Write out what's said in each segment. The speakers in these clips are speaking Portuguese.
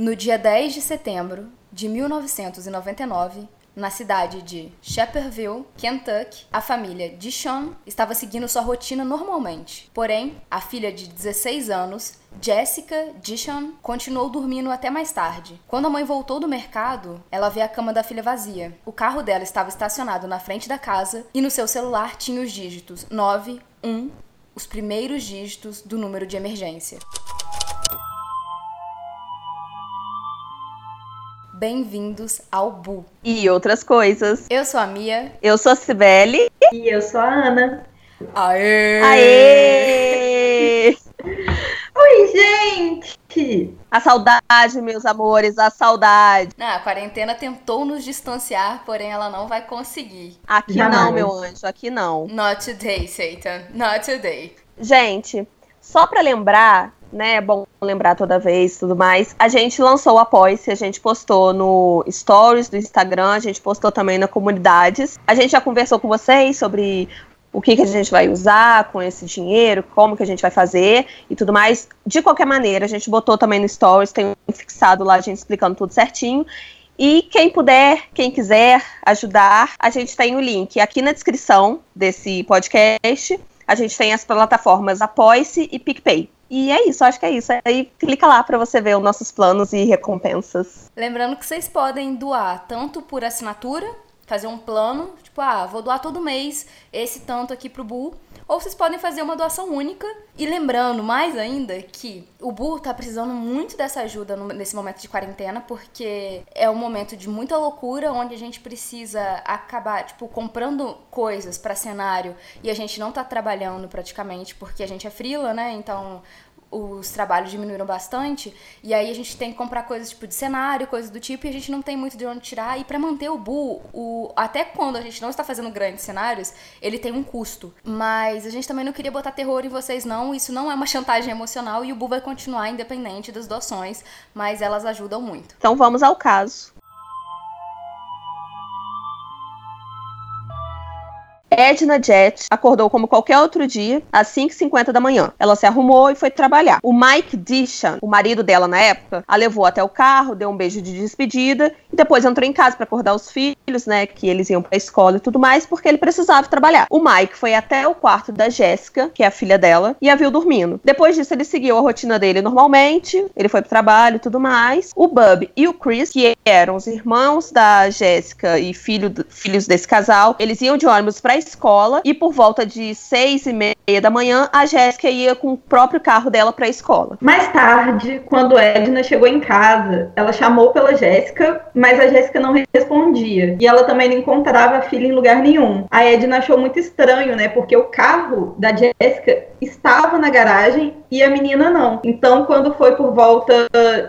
No dia 10 de setembro de 1999, na cidade de Shepherdville, Kentucky, a família Dishon estava seguindo sua rotina normalmente. Porém, a filha de 16 anos, Jessica Dishon, continuou dormindo até mais tarde. Quando a mãe voltou do mercado, ela vê a cama da filha vazia. O carro dela estava estacionado na frente da casa e no seu celular tinha os dígitos 91, os primeiros dígitos do número de emergência. Bem-vindos ao Bu. E outras coisas. Eu sou a Mia. Eu sou a Cibele. E eu sou a Ana. Aê! Aê! Oi, gente! A saudade, meus amores, a saudade. Ah, a quarentena tentou nos distanciar, porém ela não vai conseguir. Aqui Jamais. não, meu anjo, aqui não. Not today, Satan. Not today. Gente, só pra lembrar, né, é bom lembrar toda vez tudo mais, a gente lançou o Apoia-se, a gente postou no Stories do Instagram, a gente postou também na Comunidades. A gente já conversou com vocês sobre o que, que a gente vai usar com esse dinheiro, como que a gente vai fazer e tudo mais. De qualquer maneira, a gente botou também no Stories, tem um fixado lá, a gente explicando tudo certinho. E quem puder, quem quiser ajudar, a gente tem o link aqui na descrição desse podcast. A gente tem as plataformas Apoie-se e PicPay. E é isso, acho que é isso. Aí clica lá para você ver os nossos planos e recompensas. Lembrando que vocês podem doar tanto por assinatura, fazer um plano, tipo, ah, vou doar todo mês esse tanto aqui pro Bu, ou vocês podem fazer uma doação única. E lembrando mais ainda que o Bu tá precisando muito dessa ajuda nesse momento de quarentena, porque é um momento de muita loucura, onde a gente precisa acabar, tipo, comprando coisas pra cenário e a gente não tá trabalhando praticamente, porque a gente é frila, né? Então os trabalhos diminuíram bastante e aí a gente tem que comprar coisas tipo de cenário, coisas do tipo, e a gente não tem muito de onde tirar. E pra manter o Bu, o, até quando a gente não está fazendo grandes cenários, ele tem um custo. Mas a gente também não queria botar terror em vocês, não. Isso não é uma chantagem emocional e o Bu vai continuar independente das doações, mas elas ajudam muito. Então vamos ao caso. Edna Jet acordou como qualquer outro dia, às 5h50 da manhã. Ela se arrumou e foi trabalhar. O Mike Dishan, o marido dela na época, a levou até o carro, deu um beijo de despedida e depois entrou em casa para acordar os filhos, né, que eles iam pra escola e tudo mais, porque ele precisava trabalhar. O Mike foi até o quarto da Jéssica, que é a filha dela, e a viu dormindo. Depois disso, ele seguiu a rotina dele normalmente, ele foi pro trabalho e tudo mais. O Bub e o Chris, que eram os irmãos da Jéssica e filho filhos desse casal, eles iam de ônibus pra escola e por volta de seis e meia da manhã, a Jéssica ia com o próprio carro dela pra escola. Mais tarde, quando Edna chegou em casa, ela chamou pela Jéssica, mas a Jéssica não respondia. E ela também não encontrava a filha em lugar nenhum. A Edna achou muito estranho, né? Porque o carro da Jéssica estava na garagem e a menina não. Então, quando foi por volta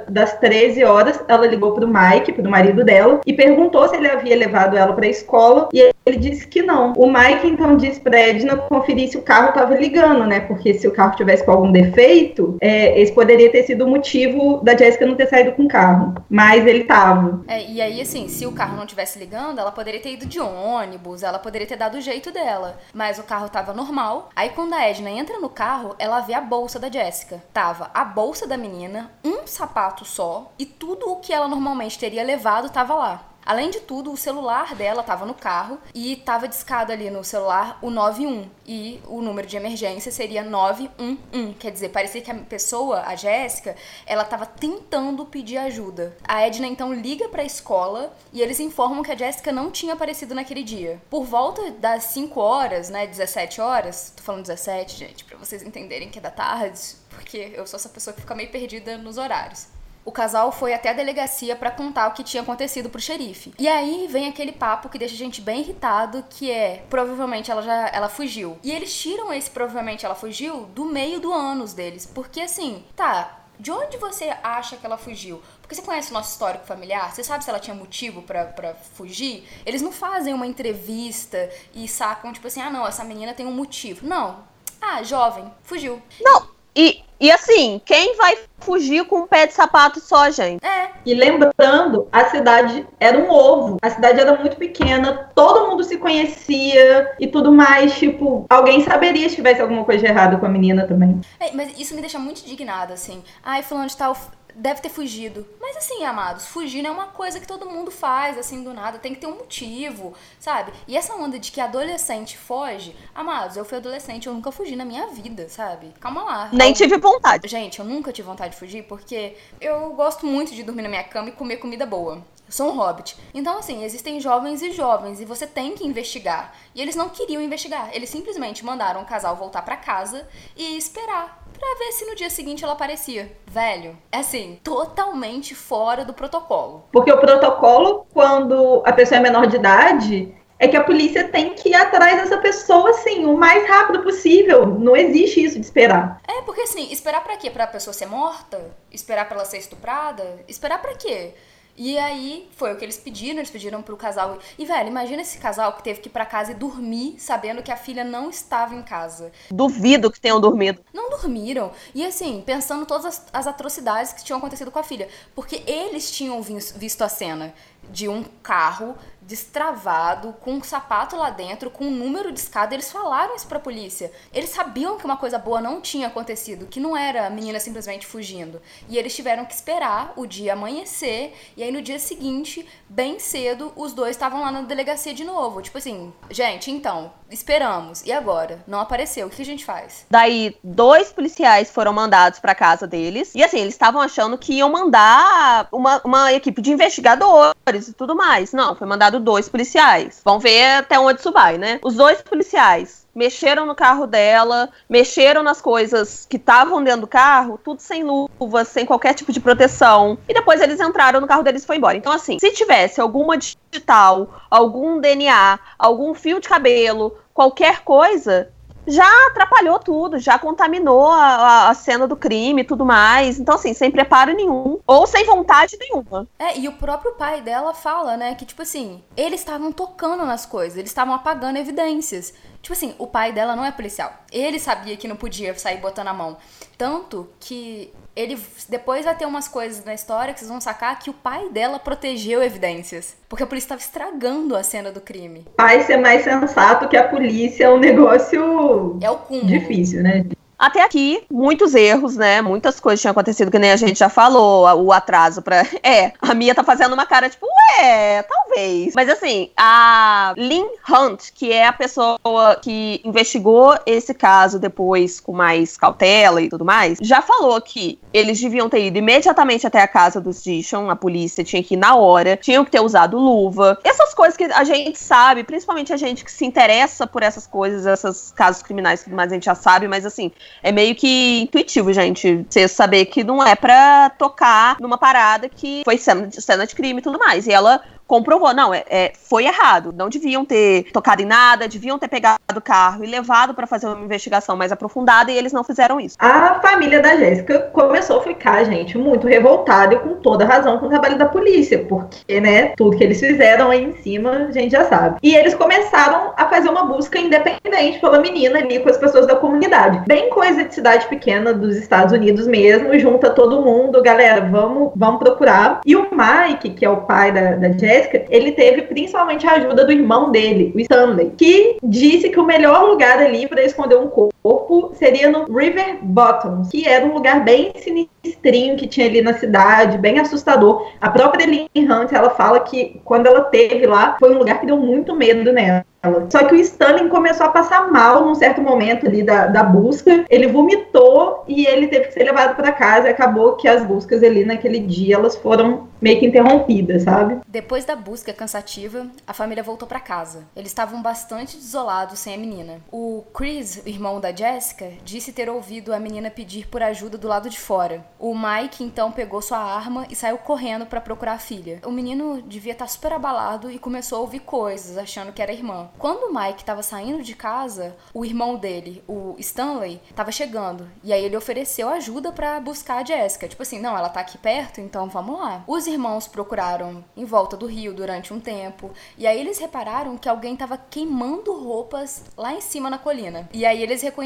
das 13 horas, ela ligou pro Mike, pro marido dela, e perguntou se ele havia levado ela pra escola. E ele disse que não. O Mike então disse pra Edna conferir se o carro estava ligando, né? Porque se o carro tivesse com algum defeito, é, esse poderia ter sido o motivo da Jéssica não ter saído com o carro. Mas ele tava. É, e aí, assim, se o carro não tivesse ligando, ela poderia ter ido de ônibus, ela poderia ter dado o jeito dela. Mas o carro tava normal. Aí, quando a Edna entra no carro, ela vê a bolsa da Jéssica. Tava a bolsa da menina, um sapato só, e tudo o que ela normalmente teria levado tava lá. Além de tudo, o celular dela tava no carro e tava discado ali no celular o 91 e o número de emergência seria 911. Quer dizer, parecia que a pessoa, a Jéssica, ela tava tentando pedir ajuda. A Edna então liga pra escola e eles informam que a Jéssica não tinha aparecido naquele dia. Por volta das 5 horas, né, 17 horas, tô falando 17, gente, pra vocês entenderem que é da tarde, porque eu sou essa pessoa que fica meio perdida nos horários. O casal foi até a delegacia pra contar o que tinha acontecido pro xerife. E aí vem aquele papo que deixa a gente bem irritado, que é provavelmente ela já ela fugiu. E eles tiram esse provavelmente ela fugiu do meio do ânus deles, porque assim, tá, de onde você acha que ela fugiu? Porque você conhece o nosso histórico familiar? Você sabe se ela tinha motivo pra fugir? Eles não fazem uma entrevista e sacam, tipo assim, ah, não, essa menina tem um motivo. Não. Ah, jovem, fugiu. Não, e, e assim, quem vai fugir com um pé de sapato só, gente? É, E lembrando, a cidade era um ovo. A cidade era muito pequena, todo mundo se conhecia e tudo mais. Tipo, alguém saberia se tivesse alguma coisa de errado com a menina também. É, mas isso me deixa muito indignada, assim. Ai, fulano de tal deve ter fugido. Mas assim, amados, fugir não é uma coisa que todo mundo faz, assim, do nada. Tem que ter um motivo, sabe? E essa onda de que adolescente foge, amados, eu fui adolescente, eu nunca fugi na minha vida, sabe? Calma lá. Nem tive vontade. Gente, eu nunca tive vontade de fugir porque eu gosto muito de dormir na minha cama e comer comida boa. Eu sou um hobbit. Então, assim, existem jovens e jovens e você tem que investigar. E eles não queriam investigar. Eles simplesmente mandaram o casal voltar para casa e esperar pra ver se no dia seguinte ela aparecia. Velho, é assim, totalmente fora do protocolo. Porque o protocolo, quando a pessoa é menor de idade, é que a polícia tem que ir atrás dessa pessoa, assim, o mais rápido possível. Não existe isso de esperar. É, porque assim, esperar para quê? Pra pessoa ser morta? Esperar pra ela ser estuprada? Esperar para quê? E aí foi o que eles pediram, eles pediram pro casal. E, velho, imagina esse casal que teve que ir pra casa e dormir sabendo que a filha não estava em casa. Duvido que tenham dormido. Não dormiram. E assim, pensando todas as, as atrocidades que tinham acontecido com a filha. Porque eles tinham visto a cena de um carro destravado, com um sapato lá dentro, com um número de escada. Eles falaram isso pra polícia. Eles sabiam que uma coisa boa não tinha acontecido, que não era a menina simplesmente fugindo. E eles tiveram que esperar o dia amanhecer. E aí no dia seguinte, bem cedo, os dois estavam lá na delegacia de novo. Tipo assim, gente, então, esperamos. E agora? Não apareceu. O que a gente faz? Daí, dois policiais foram mandados pra casa deles. E assim, eles estavam achando que iam mandar uma, uma equipe de investigadores e tudo mais. Não, foi mandado dois policiais. Vamos ver até onde isso vai, né? Os dois policiais mexeram no carro dela, mexeram nas coisas que estavam dentro do carro, tudo sem luvas, sem qualquer tipo de proteção. E depois eles entraram no carro deles e foi embora. Então, assim, se tivesse alguma digital, algum DNA, algum fio de cabelo, qualquer coisa, já atrapalhou tudo, já contaminou a, a, cena do crime e tudo mais. Então, assim, sem preparo nenhum, ou sem vontade nenhuma. É, e o próprio pai dela fala, né, que, tipo assim, eles estavam tocando nas coisas, eles estavam apagando evidências. Tipo assim, o pai dela não é policial. Ele sabia que não podia sair botando a mão. Tanto que ele depois vai ter umas coisas na história que vocês vão sacar que o pai dela protegeu evidências. Porque a polícia estava estragando a cena do crime. Pai ser mais sensato que a polícia é um negócio é o cúmulo. difícil, né? Até aqui, muitos erros, né? Muitas coisas tinham acontecido que nem a gente já falou. O atraso pra. É, a Mia tá fazendo uma cara tipo, ué, talvez. Mas assim, a Lynn Hunt, que é a pessoa que investigou esse caso depois com mais cautela e tudo mais, já falou que eles deviam ter ido imediatamente até a casa dos Dishon, a polícia tinha que ir na hora, tinham que ter usado luva. Essas coisas que a gente sabe, principalmente a gente que se interessa por essas coisas, esses casos criminais, tudo mais a gente já sabe, mas assim, é meio que intuitivo, gente. Você saber que não é pra tocar numa parada que foi cena de, cena de crime e tudo mais. E ela Cinderella comprovou, não, é, é, foi errado. Não deviam ter tocado em nada, deviam ter pegado o carro e levado para fazer uma investigação mais aprofundada e eles não fizeram isso. A família da Jéssica começou a ficar, gente, muito revoltada e com toda razão com o trabalho da polícia, porque, né, tudo que eles fizeram aí em cima, a gente já sabe. E eles começaram a fazer uma busca independente pela menina ali com as pessoas da comunidade. Bem coisa de cidade pequena dos Estados Unidos mesmo, junta todo mundo, galera, vamos, vamos procurar. E o Mike, que é o pai da, da Jéssica, Ele teve principalmente a ajuda do irmão dele, o Stanley, que disse que o melhor lugar ali para esconder um corpo seria no River Bottoms, que era um lugar bem sinistrinho que tinha ali na cidade, bem assustador. A própria Lynn Hunt, ela fala que quando ela teve lá, foi um lugar que deu muito medo nela. Só que o Stanley começou a passar mal num certo momento ali da, da busca. Ele vomitou e ele teve que ser levado para casa. E acabou que as buscas ali naquele dia elas foram meio que interrompidas, sabe? Depois da busca cansativa, a família voltou para casa. Eles estavam bastante desolados sem a menina. O Chris, irmão da Jessica, disse ter ouvido a menina pedir por ajuda do lado de fora. O Mike então pegou sua arma e saiu correndo para procurar a filha. O menino devia estar tá super abalado e começou a ouvir coisas, achando que era a irmã. Quando o Mike estava saindo de casa, o irmão dele, o Stanley, estava chegando. E aí ele ofereceu ajuda para buscar a Jessica. Tipo assim, não, ela tá aqui perto, então vamos lá. Os irmãos procuraram em volta do rio durante um tempo. E aí eles repararam que alguém estava queimando roupas lá em cima na colina. E aí eles reconheceram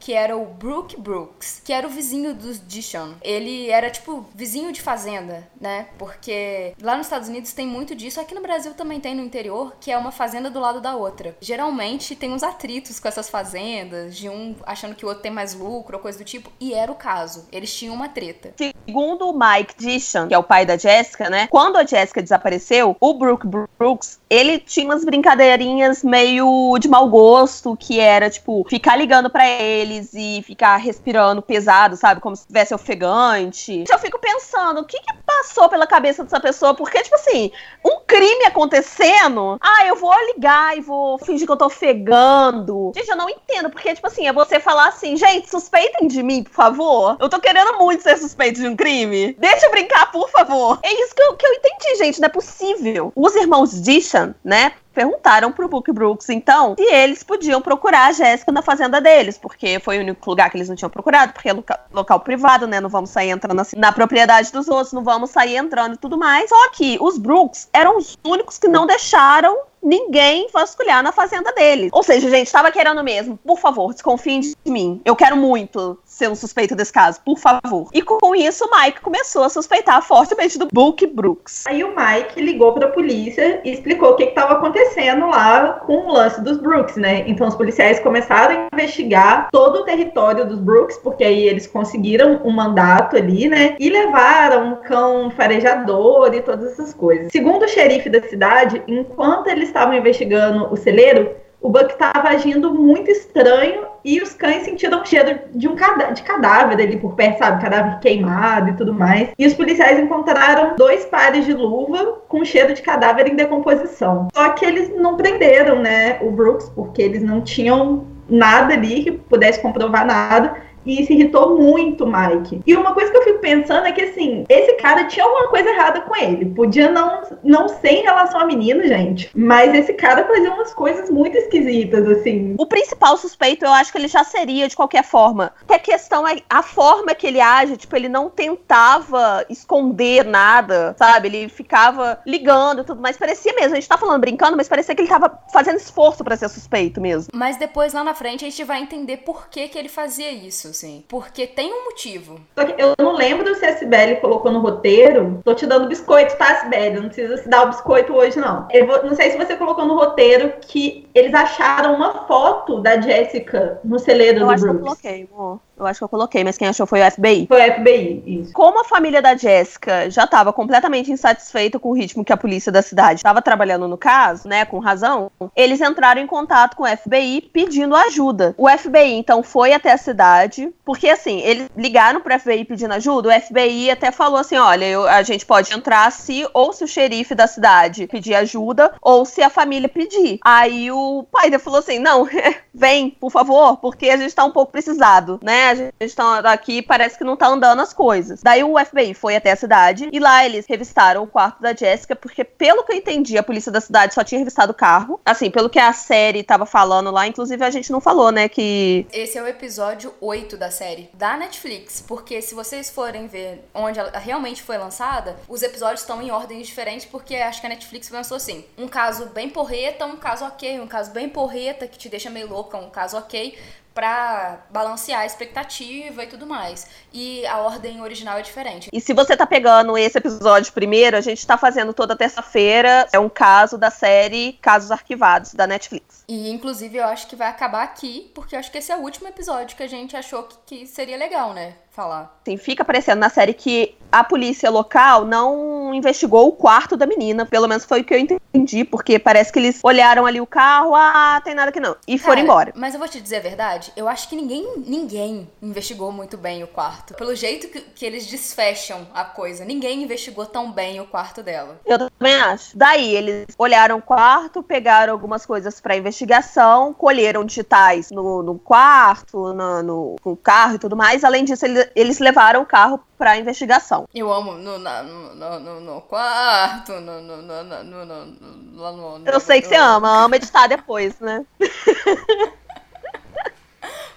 que era o Brooke Brooks, que era o vizinho dos Dishon. Ele era tipo vizinho de fazenda, né? Porque lá nos Estados Unidos tem muito disso, aqui no Brasil também tem no interior, que é uma fazenda do lado da outra. Geralmente tem uns atritos com essas fazendas, de um achando que o outro tem mais lucro ou coisa do tipo, e era o caso. Eles tinham uma treta. Segundo o Mike Dishon, que é o pai da Jessica, né? Quando a Jessica desapareceu, o Brooke Brooks, ele tinha umas brincadeirinhas meio de mau gosto, que era, tipo, ficar ligando para eles e ficar respirando pesado, sabe? Como se estivesse ofegante. Eu fico pensando, o que que passou pela cabeça dessa pessoa? Porque, tipo assim, um crime acontecendo, ah, eu vou ligar e vou fingir que eu tô ofegando. Gente, eu não entendo, porque, tipo assim, é você falar assim, gente, suspeitem de mim, por favor. Eu tô querendo muito ser suspeito de um crime. Deixa eu brincar, por favor. É isso que eu, que eu entendi, gente, não é possível. Os irmãos Dishan, né, perguntaram pro Book Brooks, então, se eles podiam procurar a Jéssica na fazenda deles, porque foi o único lugar que eles não tinham procurado, porque é local, local privado, né? Não vamos sair entrando assim na propriedade dos outros, não vamos sair entrando e tudo mais. Só que os Brooks eram os únicos que não deixaram ninguém vasculhar na fazenda dele. Ou seja, gente, estava querendo mesmo. Por favor, desconfiem de mim. Eu quero muito ser um suspeito desse caso, por favor. E com isso, o Mike começou a suspeitar fortemente do Book Brooks. Aí o Mike ligou para a polícia e explicou o que estava acontecendo lá com o lance dos Brooks, né? Então os policiais começaram a investigar todo o território dos Brooks, porque aí eles conseguiram um mandato ali, né? E levaram um cão farejador e todas essas coisas. Segundo o xerife da cidade, enquanto eles estavam investigando o celeiro, o Buck estava agindo muito estranho e os cães sentiram um cheiro de um cada de cadáver ali por perto, sabe? Cadáver queimado e tudo mais. E os policiais encontraram dois pares de luva com cheiro de cadáver em decomposição. Só que eles não prenderam, né, o Brooks, porque eles não tinham nada ali que pudesse comprovar nada. E isso irritou muito o Mike. E uma coisa que eu fico pensando é que, assim, esse cara tinha alguma coisa errada com ele. Podia não, não ser em relação a menino, gente. Mas esse cara fazia umas coisas muito esquisitas, assim. O principal suspeito, eu acho que ele já seria de qualquer forma. A questão é a forma que ele age. Tipo, ele não tentava esconder nada, sabe? Ele ficava ligando e tudo mais. Parecia mesmo. A gente tá falando brincando, mas parecia que ele tava fazendo esforço para ser suspeito mesmo. Mas depois, lá na frente, a gente vai entender por que, que ele fazia isso assim. Porque tem um motivo. Eu não lembro se a Sibeli colocou no roteiro. Tô te dando biscoito, tá, Sibeli? Não precisa se dar o biscoito hoje, não. Eu vou, não sei se você colocou no roteiro que eles acharam uma foto da Jessica no celeiro eu do acho Bruce. Que eu coloquei, amor. Eu acho que eu coloquei, mas quem achou foi o FBI. Foi o FBI, isso. Como a família da Jéssica já estava completamente insatisfeita com o ritmo que a polícia da cidade estava trabalhando no caso, né, com razão, eles entraram em contato com o FBI pedindo ajuda. O FBI então foi até a cidade, porque assim, eles ligaram pro FBI pedindo ajuda, o FBI até falou assim, olha, eu, a gente pode entrar se ou se o xerife da cidade pedir ajuda ou se a família pedir. Aí o pai falou assim, não, vem, por favor, porque a gente tá um pouco precisado, né? A gente tá aqui parece que não tá andando as coisas. Daí o FBI foi até a cidade e lá eles revistaram o quarto da Jessica, porque pelo que eu entendi, a polícia da cidade só tinha revistado o carro. Assim, pelo que a série tava falando lá, inclusive a gente não falou, né, que... Esse é o episódio 8 da série, da Netflix, porque se vocês forem ver onde ela realmente foi lançada, os episódios estão em ordens diferentes, porque acho que a Netflix pensou assim, um caso bem porreta, um caso ok, um caso bem porreta que te deixa meio louca, um caso ok, pra balancear a expectativa e tudo mais. E a ordem original é diferente. E se você tá pegando esse episódio primeiro, a gente tá fazendo toda terça-feira. É um caso da série Casos Arquivados, da Netflix. E, inclusive, eu acho que vai acabar aqui, porque eu acho que esse é o último episódio que a gente achou que, que seria legal, né? Falar. Sim, fica aparecendo na série que a polícia local não investigou o quarto da menina. Pelo menos foi o que eu entendi, porque parece que eles olharam ali o carro, ah, tem nada aqui não. E Cara, foram embora. Mas eu vou te dizer a verdade, eu acho que ninguém, ninguém investigou muito bem o quarto. Pelo jeito que, que eles desfecham a coisa, ninguém investigou tão bem o quarto dela. Eu também acho. Daí, eles olharam o quarto, pegaram algumas coisas pra investigação, colheram digitais no, no quarto, no, no, no carro e tudo mais. Além disso, eles, eles levaram o carro pra investigação. Eu amo no, na- no, no, no- quarto, no, no, no, no, no, no, lá no- Eu sei que você ama, ama editar depois, né?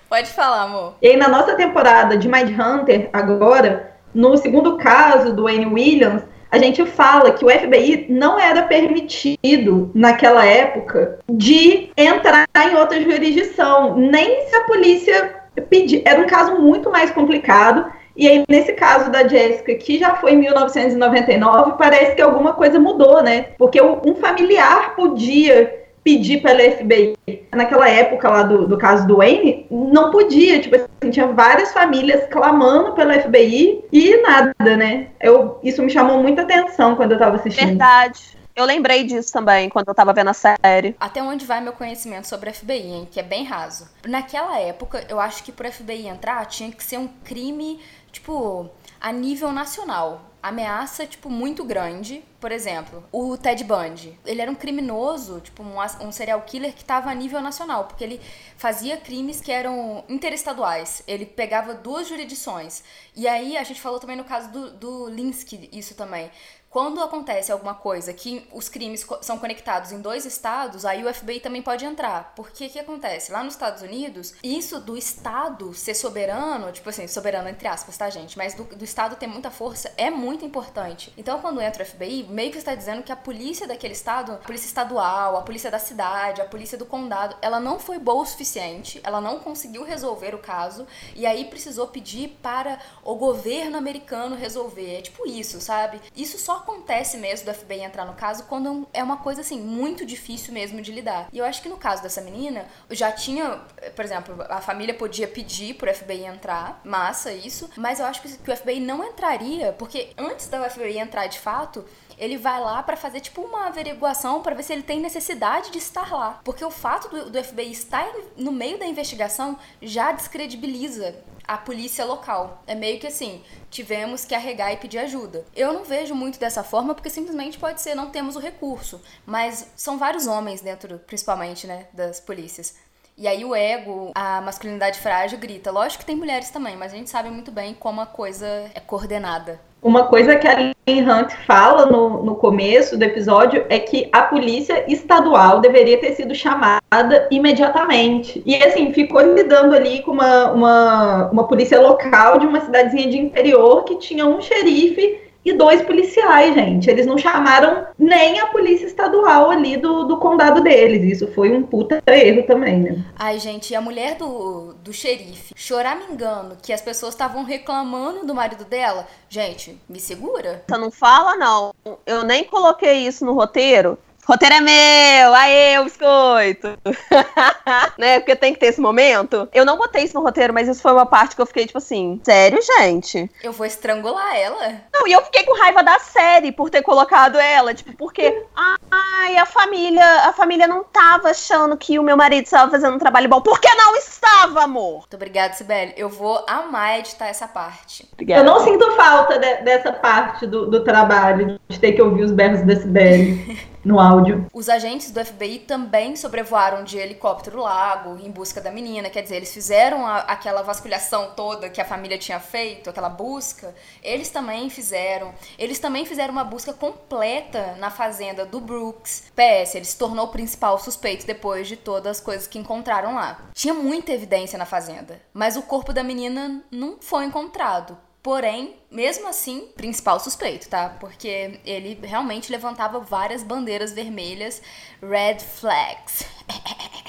Pode falar, amor. E aí, na nossa temporada de Mind Hunter, agora, no segundo caso do Anne Williams, a gente fala que o FBI não era permitido naquela época de entrar em outra jurisdição, nem se a polícia pedir. Era um caso muito mais complicado. E aí, nesse caso da Jéssica, que já foi em 1999, parece que alguma coisa mudou, né? Porque um familiar podia pedir pela FBI. Naquela época lá do, do caso do Wayne, não podia, tipo assim, tinha várias famílias clamando pela FBI e nada, né? Eu, isso me chamou muita atenção quando eu tava assistindo. Verdade. Eu lembrei disso também quando eu tava vendo a série. Até onde vai meu conhecimento sobre a FBI, hein? Que é bem raso. Naquela época, eu acho que pro FBI entrar tinha que ser um crime, tipo, a nível nacional ameaça, tipo, muito grande. Por exemplo, o Ted Bundy. Ele era um criminoso, tipo, um, um serial killer que estava a nível nacional, porque ele fazia crimes que eram interestaduais. Ele pegava duas jurisdições. E aí, a gente falou também no caso do, do Linsky, isso também. Quando acontece alguma coisa que os crimes são conectados em dois estados, aí o FBI também pode entrar. Porque o que acontece? Lá nos Estados Unidos, isso do estado ser soberano, tipo assim, soberano entre aspas, tá, gente? Mas do, do estado ter muita força é muito importante. Então, quando entra o FBI, meio que está dizendo que a polícia daquele estado, a polícia estadual, a polícia da cidade, a polícia do condado, ela não foi boa o suficiente, ela não conseguiu resolver o caso, e aí precisou pedir para o governo americano resolver. É tipo isso, sabe? Isso só acontece mesmo do FBI entrar no caso quando é uma coisa assim muito difícil mesmo de lidar. E eu acho que no caso dessa menina, já tinha, por exemplo, a família podia pedir pro FBI entrar, massa isso, mas eu acho que o FBI não entraria, porque antes da FBI entrar de fato, ele vai lá para fazer tipo uma averiguação para ver se ele tem necessidade de estar lá. Porque o fato do, do FBI estar no meio da investigação já descredibiliza a polícia local. É meio que assim, tivemos que arregar e pedir ajuda. Eu não vejo muito dessa forma porque simplesmente pode ser não temos o recurso, mas são vários homens dentro, principalmente, né, das polícias. E aí o ego, a masculinidade frágil grita. Lógico que tem mulheres também, mas a gente sabe muito bem como a coisa é coordenada. Uma coisa que a Lynn Hunt fala no, no começo do episódio é que a polícia estadual deveria ter sido chamada imediatamente. E assim, ficou lidando ali com uma, uma, uma polícia local de uma cidadezinha de interior que tinha um xerife e dois policiais, gente. Eles não chamaram nem a polícia estadual ali do, do condado deles. Isso foi um puta erro também, né? Ai, gente, e a mulher do, do xerife chorar me engano que as pessoas estavam reclamando do marido dela. Gente, me segura. Você não fala, não. Eu nem coloquei isso no roteiro, roteiro é meu, aê, o biscoito. né? Porque tem que ter esse momento. Eu não botei isso no roteiro, mas isso foi uma parte que eu fiquei tipo assim, sério, gente? Eu vou estrangular ela? Não, e eu fiquei com raiva da série por ter colocado ela, tipo, porque ai, a família, a família não tava achando que o meu marido estava fazendo um trabalho bom. Por que não estava, amor? Muito obrigada, Sibeli. Eu vou amar editar essa parte. Obrigada. Eu não sinto falta de, dessa parte do, do trabalho, de ter que ouvir os berros da Sibeli. no áudio. Os agentes do FBI também sobrevoaram de helicóptero o lago em busca da menina, quer dizer, eles fizeram a, aquela vasculhação toda que a família tinha feito, aquela busca, eles também fizeram. Eles também fizeram uma busca completa na fazenda do Brooks. PS, ele se tornou o principal suspeito depois de todas as coisas que encontraram lá. Tinha muita evidência na fazenda, mas o corpo da menina não foi encontrado. Porém, mesmo assim, principal suspeito, tá? Porque ele realmente levantava várias bandeiras vermelhas, red flags.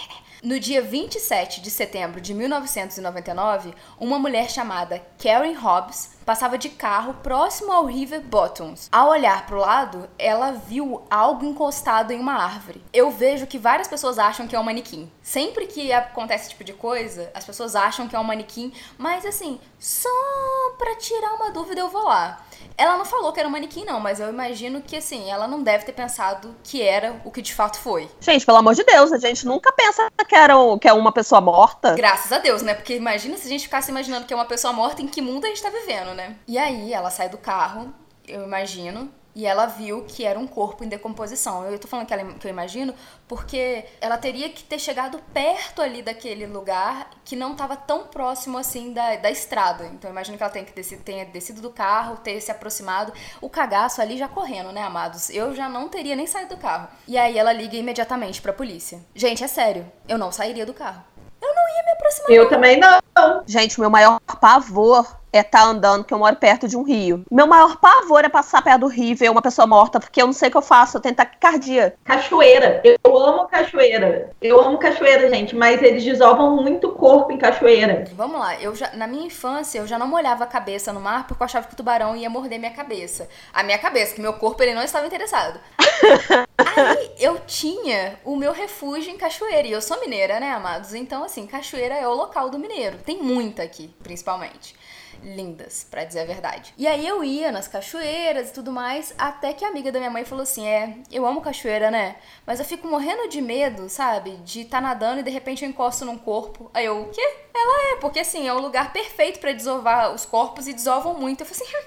No dia 27 de setembro de 1999, uma mulher chamada Karen Hobbs passava de carro próximo ao River Bottoms. Ao olhar para o lado, ela viu algo encostado em uma árvore. Eu vejo que várias pessoas acham que é um manequim. Sempre que acontece esse tipo de coisa, as pessoas acham que é um manequim, mas assim, só para tirar uma dúvida eu vou lá. Ela não falou que era um manequim, não, mas eu imagino que, assim, ela não deve ter pensado que era o que de fato foi. Gente, pelo amor de Deus, a gente nunca pensa que, era um, que é uma pessoa morta. Graças a Deus, né? Porque imagina se a gente ficasse imaginando que é uma pessoa morta, em que mundo a gente tá vivendo, né? E aí, ela sai do carro, eu imagino, e ela viu que era um corpo em decomposição. Eu tô falando que, ela, que eu imagino porque ela teria que ter chegado perto ali daquele lugar que não estava tão próximo assim da, da estrada. Então eu imagino que ela tenha, que descer, tenha descido do carro, ter se aproximado. O cagaço ali já correndo, né, amados? Eu já não teria nem saído do carro. E aí ela liga imediatamente pra polícia. Gente, é sério, eu não sairia do carro. Eu não ia me aproximar. Eu também não. Gente, o meu maior pavor é estar tá andando, que eu moro perto de um rio. Meu maior pavor é passar perto do rio e ver uma pessoa morta, porque eu não sei o que eu faço, eu tenho taquicardia. Cachoeira. Eu amo cachoeira. Eu amo cachoeira, gente, mas eles desovam muito o corpo em cachoeira. Vamos lá, eu já, na minha infância, eu já não molhava a cabeça no mar porque eu achava que o tubarão ia morder minha cabeça. A minha cabeça, que meu corpo ele não estava interessado. Aí eu tinha o meu refúgio em cachoeira. E eu sou mineira, né, amados? Então, assim, cachoeira é o local do mineiro. Tem muita aqui, principalmente lindas, para dizer a verdade. E aí eu ia nas cachoeiras e tudo mais, até que a amiga da minha mãe falou assim: "É, eu amo cachoeira, né? Mas eu fico morrendo de medo, sabe? De estar tá nadando e de repente eu encosto num corpo". Aí eu: "O quê?". Ela é, porque assim, é o lugar perfeito para desovar os corpos e desovam muito. Eu falei assim: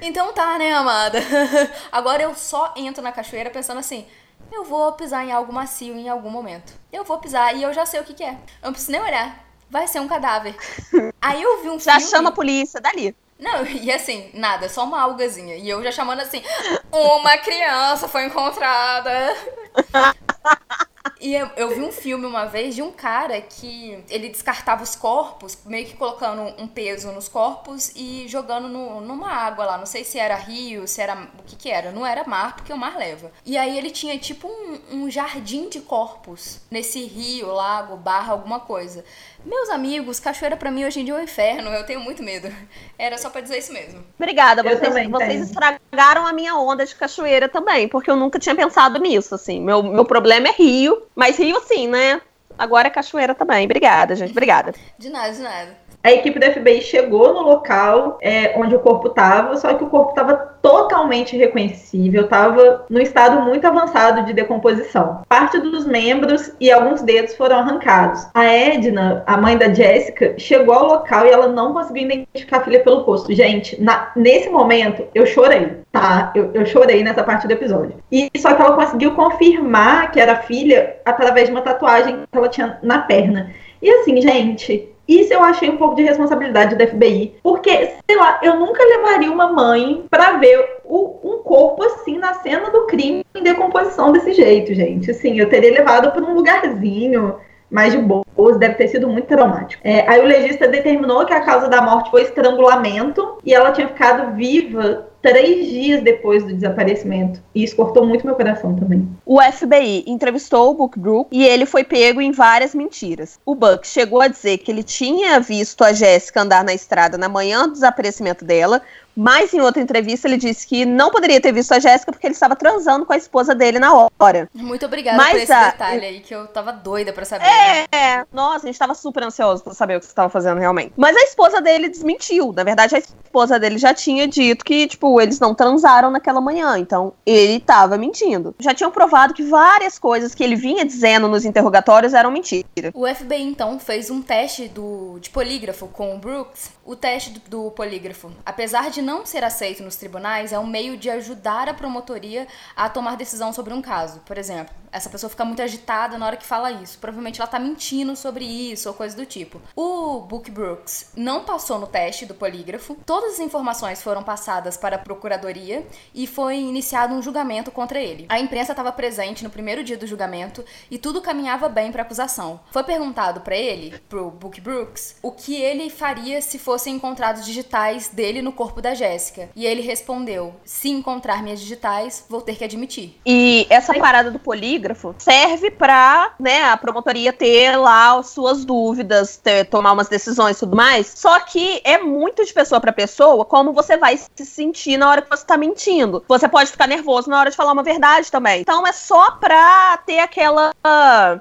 "Então tá, né, amada? Agora eu só entro na cachoeira pensando assim: eu vou pisar em algo macio em algum momento. Eu vou pisar e eu já sei o que, que é. Eu não preciso nem olhar vai ser um cadáver. Aí eu vi um já filme... Já chama a polícia dali. Não, e assim, nada, só uma algazinha. E eu já chamando assim, uma criança foi encontrada. E eu, eu, vi um filme uma vez de um cara que ele descartava os corpos, meio que colocando um peso nos corpos e jogando no, numa água lá. Não sei se era rio, se era. O que que era? Não era mar, porque o mar leva. E aí ele tinha tipo um, um jardim de corpos nesse rio, lago, barra, alguma coisa. Meus amigos, cachoeira para mim hoje em dia é um inferno, eu tenho muito medo. Era só para dizer isso mesmo. Obrigada, vocês, vocês estragaram a minha onda de cachoeira também, porque eu nunca tinha pensado nisso, assim. Meu, meu problema é rio, mas rio sim, né? Agora é cachoeira também. Obrigada, gente, obrigada. De nada, de nada. A equipe da FBI chegou no local é, onde o corpo estava, só que o corpo estava totalmente reconhecível, estava num estado muito avançado de decomposição. Parte dos membros e alguns dedos foram arrancados. A Edna, a mãe da Jessica, chegou ao local e ela não conseguiu identificar a filha pelo rosto. Gente, na, nesse momento eu chorei, tá? Eu, eu chorei nessa parte do episódio. E só que ela conseguiu confirmar que era filha através de uma tatuagem que ela tinha na perna. E assim, gente, isso eu achei um pouco de responsabilidade da FBI, porque, sei lá, eu nunca levaria uma mãe para ver o, um corpo assim na cena do crime em decomposição desse jeito, gente. Assim, eu teria levado para um lugarzinho mais de boas, deve ter sido muito traumático. É, aí o legista determinou que a causa da morte foi estrangulamento e ela tinha ficado viva três dias depois do desaparecimento. E isso cortou muito meu coração também. O FBI entrevistou o Buck Brook e ele foi pego em várias mentiras. O Buck chegou a dizer que ele tinha visto a Jéssica andar na estrada na manhã do desaparecimento dela, mas em outra entrevista ele disse que não poderia ter visto a Jéssica porque ele estava transando com a esposa dele na hora. Muito obrigada Mas por esse a... detalhe aí que eu tava doida para saber. É, né? nossa, a gente tava super ansioso pra saber o que você tava fazendo realmente. Mas a esposa dele desmentiu. Na verdade, a esposa dele já tinha dito que, tipo, eles não transaram naquela manhã. Então, ele tava mentindo. Já tinham provado que várias coisas que ele vinha dizendo nos interrogatórios eram mentira. O FBI, então, fez um teste do, de polígrafo com o Brooks. O teste do, polígrafo, apesar de não ser aceito nos tribunais é um meio de ajudar a promotoria a tomar decisão sobre um caso. Por exemplo, essa pessoa fica muito agitada na hora que fala isso. Provavelmente ela tá mentindo sobre isso ou coisa do tipo. O Book Brooks não passou no teste do polígrafo. Todas as informações foram passadas para a procuradoria e foi iniciado um julgamento contra ele. A imprensa estava presente no primeiro dia do julgamento e tudo caminhava bem para acusação. Foi perguntado para ele, pro Book Brooks, o que ele faria se fossem encontrados digitais dele no corpo da Jéssica. E ele respondeu: "Se encontrar minhas digitais, vou ter que admitir". E essa parada do polígrafo serve para, né, a promotoria ter lá suas dúvidas, ter, tomar umas decisões e tudo mais. Só que é muito de pessoa para pessoa como você vai se sentir na hora que você tá mentindo. Você pode ficar nervoso na hora de falar uma verdade também. Então é só pra ter aquela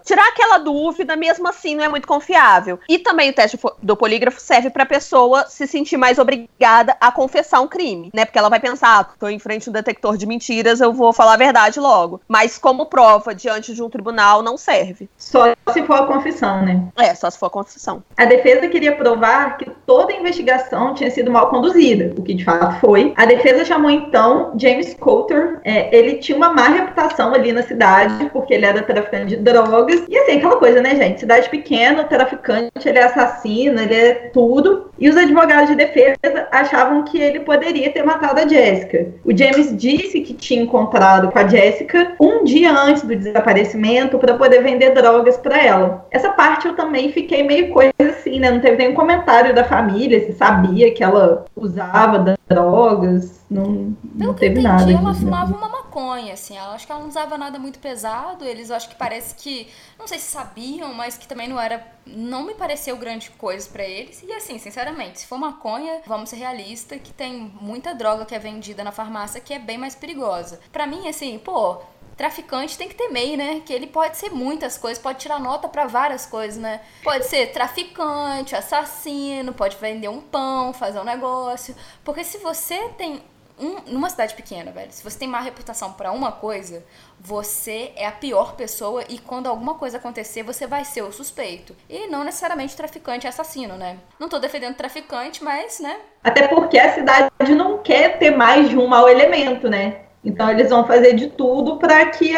tirar aquela dúvida, mesmo assim não é muito confiável. E também o teste do polígrafo serve para pessoa se sentir mais obrigada a confessar um crime, né? Porque ela vai pensar, ah, tô em frente a um detector de mentiras, eu vou falar a verdade logo. Mas como prova diante de um tribunal não serve. Só se for a confissão, né? É, só se for a confissão. A defesa queria provar que toda a investigação tinha sido mal conduzida, o que de fato foi. A defesa chamou então James Coulter. É, ele tinha uma má reputação ali na cidade, porque ele era traficante de drogas. E assim, aquela coisa, né, gente? Cidade pequena, traficante, ele é assassino, ele é tudo. E os advogados de defesa achavam que ele poderia ter matado a Jessica. O James disse que tinha encontrado com a Jessica um dia antes do do desaparecimento para poder vender drogas para ela. Essa parte eu também fiquei meio coisa assim, né? Não teve nenhum comentário da família se sabia que ela usava drogas, não, Pelo não teve que eu entendi, nada. ela disso, fumava uma maconha, assim. Ela acho que ela não usava nada muito pesado. Eles acho que parece que. Não sei se sabiam, mas que também não era. Não me pareceu grande coisa pra eles. E assim, sinceramente, se for maconha, vamos ser realistas, que tem muita droga que é vendida na farmácia que é bem mais perigosa. Pra mim, assim, pô. Traficante tem que ter MEI, né? Que ele pode ser muitas coisas, pode tirar nota pra várias coisas, né? Pode ser traficante, assassino, pode vender um pão, fazer um negócio. Porque se você tem um, numa cidade pequena, velho, se você tem má reputação pra uma coisa, você é a pior pessoa e quando alguma coisa acontecer, você vai ser o suspeito. E não necessariamente traficante e assassino, né? Não tô defendendo traficante, mas, né? Até porque a cidade não quer ter mais de um mau elemento, né? Então eles vão fazer de tudo para que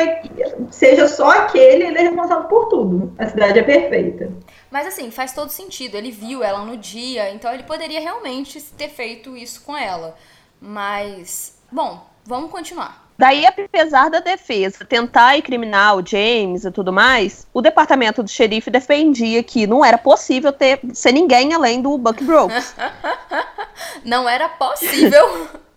seja só aquele ele é responsável por tudo. A cidade é perfeita. Mas assim, faz todo sentido. Ele viu ela no dia, então ele poderia realmente ter feito isso com ela. Mas, bom, vamos continuar. Daí, apesar da defesa tentar incriminar o James e tudo mais, o departamento do xerife defendia que não era possível ter ser ninguém além do Buck Brooks. Não era possível.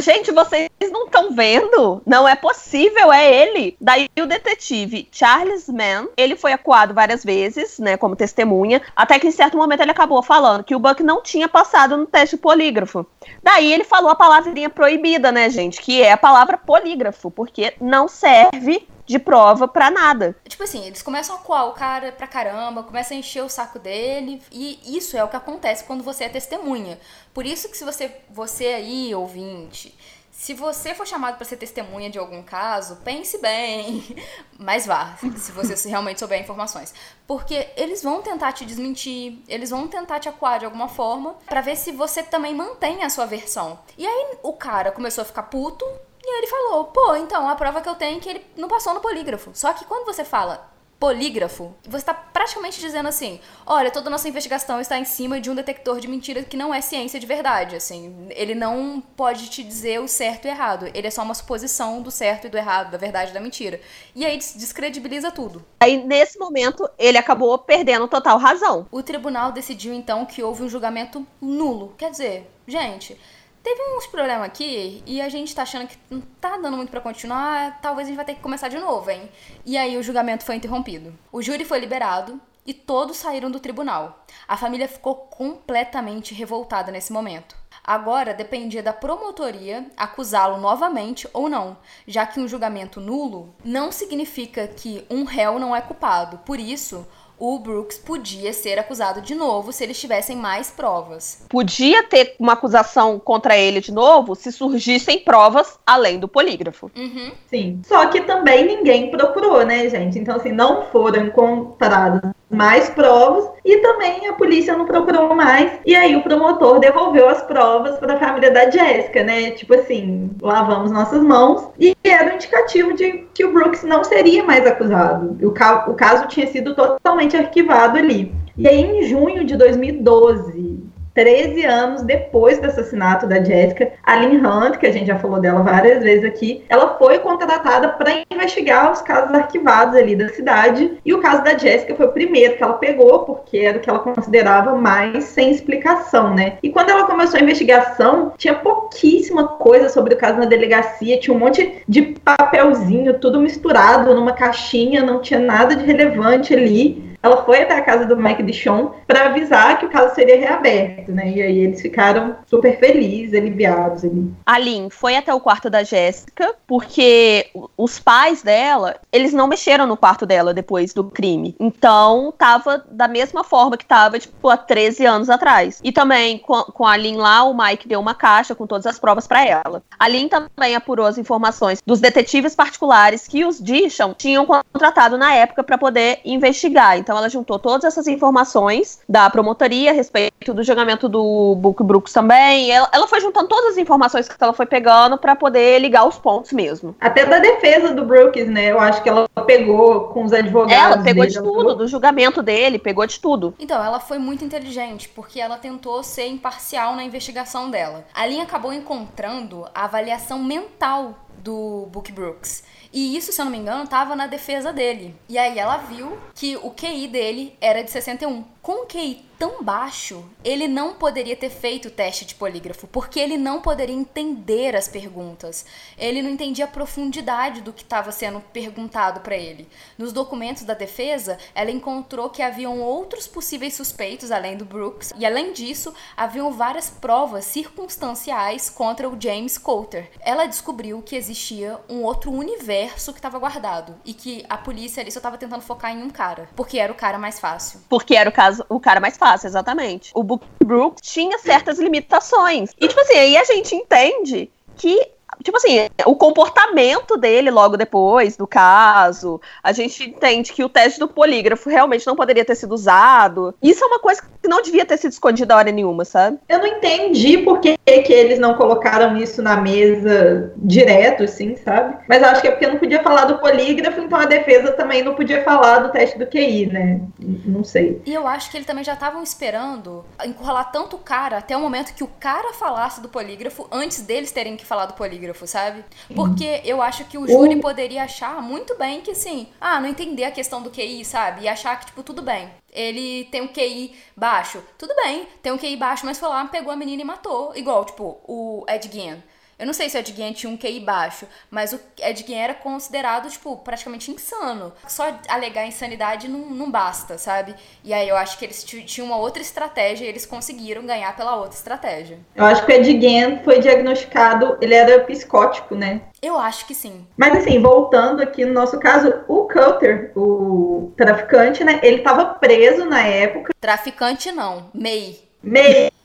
Gente, vocês não estão vendo? Não é possível, é ele. Daí o detetive Charles Mann, ele foi acuado várias vezes, né, como testemunha, até que em certo momento ele acabou falando que o Buck não tinha passado no teste polígrafo. Daí ele falou a palavrinha proibida, né, gente, que é a palavra polígrafo, porque não serve de prova pra nada. Tipo assim, eles começam a coar o cara pra caramba, começam a encher o saco dele, e isso é o que acontece quando você é testemunha. Por isso que se você, você aí, ouvinte, se você for chamado para ser testemunha de algum caso, pense bem, mas vá, se você realmente souber informações. Porque eles vão tentar te desmentir, eles vão tentar te acuar de alguma forma, pra ver se você também mantém a sua versão. E aí o cara começou a ficar puto, e aí ele falou, pô, então a prova que eu tenho é que ele não passou no polígrafo. Só que quando você fala polígrafo, você está praticamente dizendo assim: olha, toda a nossa investigação está em cima de um detector de mentira que não é ciência de verdade. Assim, ele não pode te dizer o certo e o errado. Ele é só uma suposição do certo e do errado, da verdade e da mentira. E aí descredibiliza tudo. Aí, nesse momento, ele acabou perdendo total razão. O tribunal decidiu então que houve um julgamento nulo. Quer dizer, gente. Teve uns problemas aqui e a gente tá achando que não tá dando muito para continuar, talvez a gente vai ter que começar de novo, hein? E aí o julgamento foi interrompido. O júri foi liberado e todos saíram do tribunal. A família ficou completamente revoltada nesse momento. Agora dependia da promotoria acusá-lo novamente ou não, já que um julgamento nulo não significa que um réu não é culpado. Por isso, o Brooks podia ser acusado de novo se eles tivessem mais provas. Podia ter uma acusação contra ele de novo se surgissem provas além do polígrafo. Uhum. Sim. Só que também ninguém procurou, né, gente? Então, assim, não foram encontradas mais provas e também a polícia não procurou mais. E aí o promotor devolveu as provas para a família da Jéssica, né? Tipo assim, lavamos nossas mãos e era um indicativo de que o Brooks não seria mais acusado. O, ca o caso tinha sido totalmente arquivado ali. E aí, em junho de 2012, 13 anos depois do assassinato da Jessica, a Lynn Hunt, que a gente já falou dela várias vezes aqui, ela foi contratada para investigar os casos arquivados ali da cidade. E o caso da Jessica foi o primeiro que ela pegou, porque era o que ela considerava mais sem explicação, né? E quando ela começou a investigação, tinha pouquíssima coisa sobre o caso na delegacia, tinha um monte de papelzinho, tudo misturado numa caixinha, não tinha nada de relevante ali ela foi até a casa do Mike Dishon para avisar que o caso seria reaberto, né? E aí eles ficaram super felizes, aliviados ali. A Lynn foi até o quarto da Jéssica, porque os pais dela, eles não mexeram no quarto dela depois do crime. Então, tava da mesma forma que tava, tipo, há 13 anos atrás. E também, com, com a Lynn lá, o Mike deu uma caixa com todas as provas para ela. A Lynn também apurou as informações dos detetives particulares que os Dishon tinham contratado na época para poder investigar. Então, ela juntou todas essas informações da promotoria a respeito do julgamento do Book Brooks também. Ela, ela foi juntando todas as informações que ela foi pegando para poder ligar os pontos mesmo. Até da defesa do Brooks, né? Eu acho que ela pegou com os advogados. Ela pegou dele, de tudo, pegou- do julgamento dele, pegou de tudo. Então, ela foi muito inteligente, porque ela tentou ser imparcial na investigação dela. A Lynn acabou encontrando a avaliação mental do Book Brooks. E isso, se eu não me engano, tava na defesa dele. E aí ela viu que o QI dele era de 61. Com o QI tão baixo, ele não poderia ter feito o teste de polígrafo, porque ele não poderia entender as perguntas. Ele não entendia a profundidade do que estava sendo perguntado para ele. Nos documentos da defesa, ela encontrou que haviam outros possíveis suspeitos além do Brooks, e além disso, haviam várias provas circunstanciais contra o James Coulter. Ela descobriu que existia um outro universo que estava guardado e que a polícia ali só estava tentando focar em um cara, porque era o cara mais fácil. Porque era o caso o cara mais fácil, exatamente. O Book Brooks tinha certas limitações. E, tipo assim, aí a gente entende que tipo assim, o comportamento dele logo depois do caso, a gente entende que o teste do polígrafo realmente não poderia ter sido usado. Isso é uma coisa que não devia ter sido escondida a hora nenhuma, sabe? Eu não entendi por que, que eles não colocaram isso na mesa direto, assim, sabe? Mas acho que é porque não podia falar do polígrafo, então a defesa também não podia falar do teste do QI, né? Não sei. E eu acho que eles também já estavam esperando encurralar tanto o cara até o momento que o cara falasse do polígrafo antes deles terem que falar do polígrafo sabe? Porque eu acho que o júri poderia achar muito bem que, assim, ah, não entender a questão do QI, sabe? E achar que, tipo, tudo bem. Ele tem um QI baixo. Tudo bem, tem um QI baixo, mas foi lá, pegou a menina e matou. Igual, tipo, o Ed Gein. Eu não sei se o Ed Gein tinha um QI baixo, mas o Ed Gein era considerado, tipo, praticamente insano. Só alegar insanidade não, não basta, sabe? E aí eu acho que eles tinham uma outra estratégia e eles conseguiram ganhar pela outra estratégia. Eu acho que o Ed Gein foi diagnosticado, ele era psicótico, né? Eu acho que sim. Mas assim, voltando aqui no nosso caso, o Cutter, o traficante, né? Ele tava preso na época. Traficante não, MEI. MEI.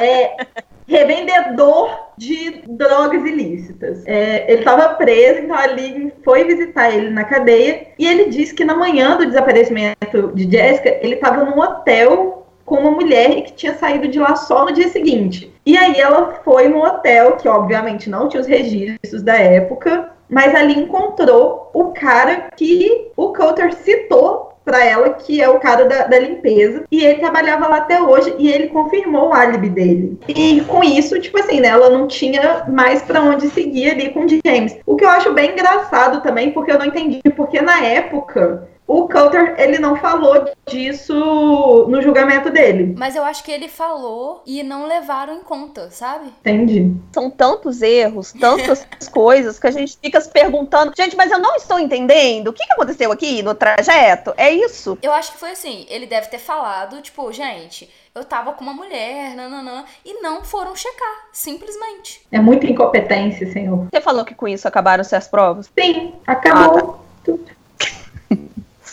é, revendedor de drogas ilícitas. É, ele estava preso, então a Liga foi visitar ele na cadeia e ele disse que na manhã do desaparecimento de Jessica, ele estava num hotel com uma mulher que tinha saído de lá só no dia seguinte. E aí ela foi no hotel, que obviamente não tinha os registros da época, mas ali encontrou o cara que o Coulter citou para ela que é o cara da, da, limpeza. E ele trabalhava lá até hoje e ele confirmou o álibi dele. E com isso, tipo assim, né, ela não tinha mais para onde seguir ali com o James. O que eu acho bem engraçado também, porque eu não entendi, porque na época o Coulter, ele não falou disso no julgamento dele. Mas eu acho que ele falou e não levaram em conta, sabe? Entendi. São tantos erros, tantas coisas que a gente fica se perguntando. Gente, mas eu não estou entendendo. O que aconteceu aqui no trajeto? É isso? Eu acho que foi assim. Ele deve ter falado, tipo, gente, eu tava com uma mulher, nananã, e não foram checar, simplesmente. É muita incompetência, senhor. Você falou que com isso acabaram-se as provas? Sim, acabou ah, tá. tudo